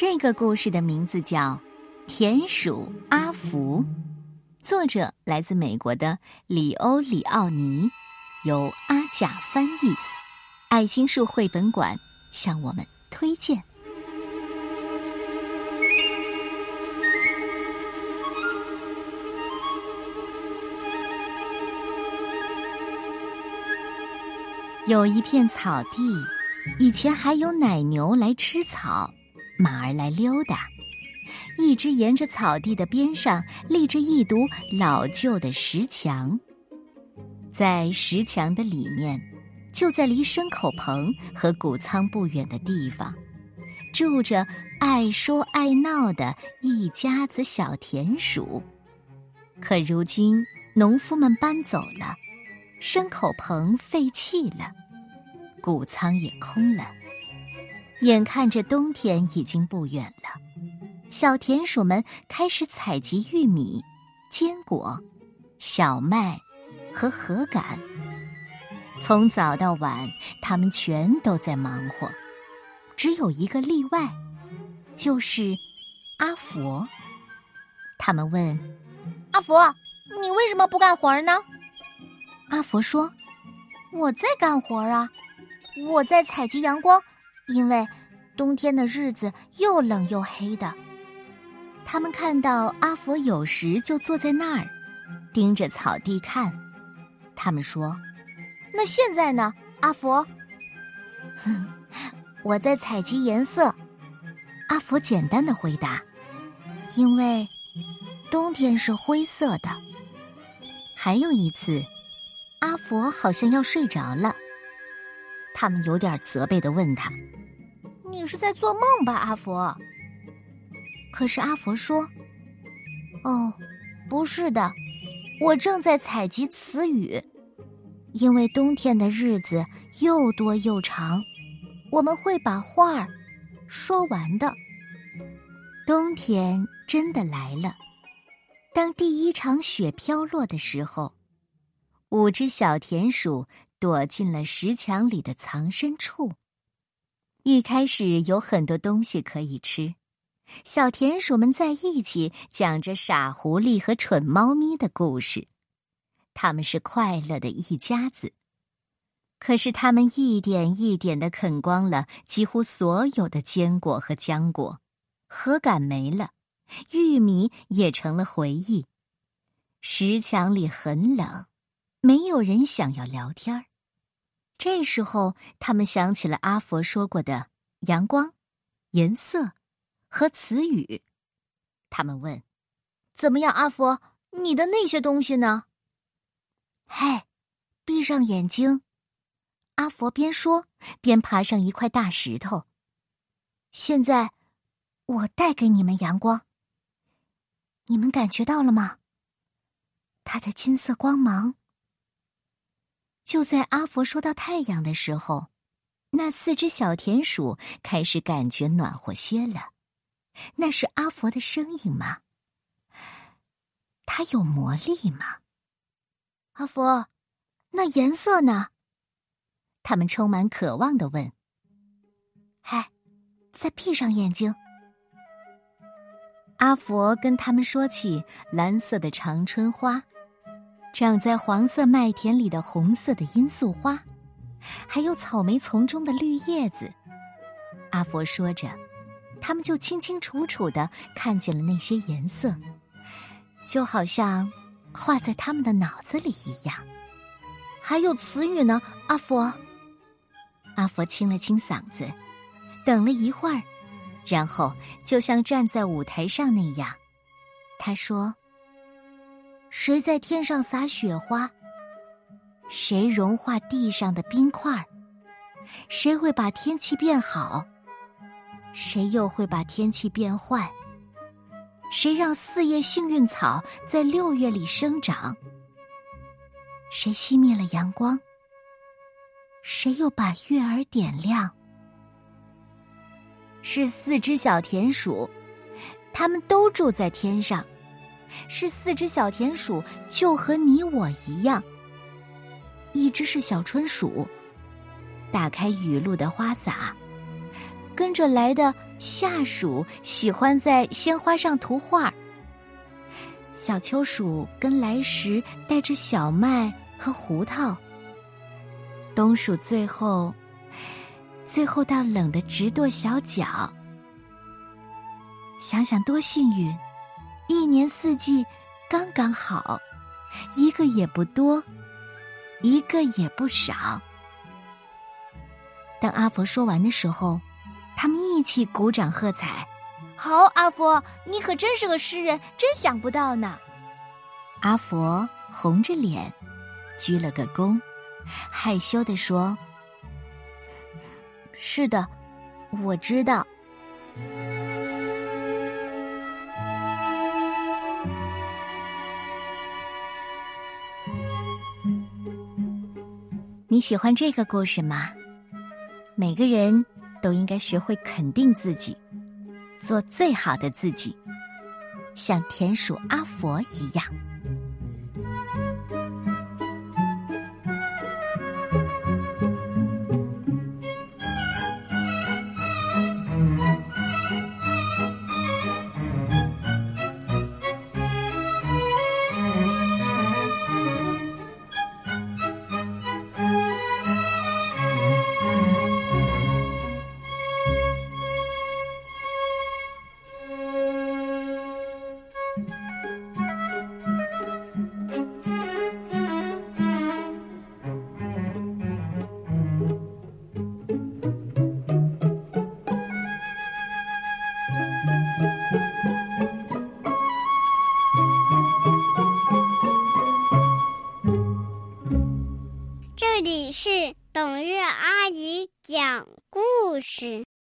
这个故事的名字叫《田鼠阿福》，作者来自美国的里欧里奥尼，由阿甲翻译，爱心树绘本馆向我们推荐。有一片草地，以前还有奶牛来吃草。马儿来溜达，一直沿着草地的边上立着一堵老旧的石墙。在石墙的里面，就在离牲口棚和谷仓不远的地方，住着爱说爱闹的一家子小田鼠。可如今，农夫们搬走了，牲口棚废弃了，谷仓也空了。眼看着冬天已经不远了，小田鼠们开始采集玉米、坚果、小麦和禾杆。从早到晚，他们全都在忙活。只有一个例外，就是阿佛。他们问：“阿佛，你为什么不干活呢？”阿佛说：“我在干活啊，我在采集阳光。”因为冬天的日子又冷又黑的，他们看到阿佛有时就坐在那儿，盯着草地看。他们说：“那现在呢，阿佛？”“哼，我在采集颜色。”阿佛简单的回答。“因为冬天是灰色的。”还有一次，阿佛好像要睡着了，他们有点责备的问他。你是在做梦吧，阿佛？可是阿佛说：“哦，不是的，我正在采集词语，因为冬天的日子又多又长，我们会把话儿说完的。冬天真的来了。当第一场雪飘落的时候，五只小田鼠躲进了石墙里的藏身处。”一开始有很多东西可以吃，小田鼠们在一起讲着傻狐狸和蠢猫咪的故事，他们是快乐的一家子。可是他们一点一点的啃光了几乎所有的坚果和浆果，禾杆没了，玉米也成了回忆。石墙里很冷，没有人想要聊天儿。这时候，他们想起了阿佛说过的阳光、颜色和词语。他们问：“怎么样，阿佛？你的那些东西呢？”“嘿，闭上眼睛。”阿佛边说边爬上一块大石头。现在，我带给你们阳光。你们感觉到了吗？它的金色光芒。就在阿佛说到太阳的时候，那四只小田鼠开始感觉暖和些了。那是阿佛的声音吗？它有魔力吗？阿佛，那颜色呢？他们充满渴望的问。嗨，再闭上眼睛。阿佛跟他们说起蓝色的长春花。长在黄色麦田里的红色的罂粟花，还有草莓丛中的绿叶子，阿佛说着，他们就清清楚楚的看见了那些颜色，就好像画在他们的脑子里一样。还有词语呢，阿佛。阿佛清了清嗓子，等了一会儿，然后就像站在舞台上那样，他说。谁在天上撒雪花？谁融化地上的冰块？谁会把天气变好？谁又会把天气变坏？谁让四叶幸运草在六月里生长？谁熄灭了阳光？谁又把月儿点亮？是四只小田鼠，它们都住在天上。是四只小田鼠，就和你我一样。一只是小春鼠，打开雨露的花洒，跟着来的夏鼠喜欢在鲜花上涂画小秋鼠跟来时带着小麦和胡桃。冬鼠最后，最后到冷的直跺小脚。想想多幸运，一年四季刚刚好，一个也不多，一个也不少。当阿佛说完的时候，他们一起鼓掌喝彩。好，阿佛，你可真是个诗人，真想不到呢。阿佛红着脸，鞠了个躬，害羞地说：“是的，我知道。”你喜欢这个故事吗？每个人都应该学会肯定自己，做最好的自己，像田鼠阿佛一样。这里是董月阿姨讲故事。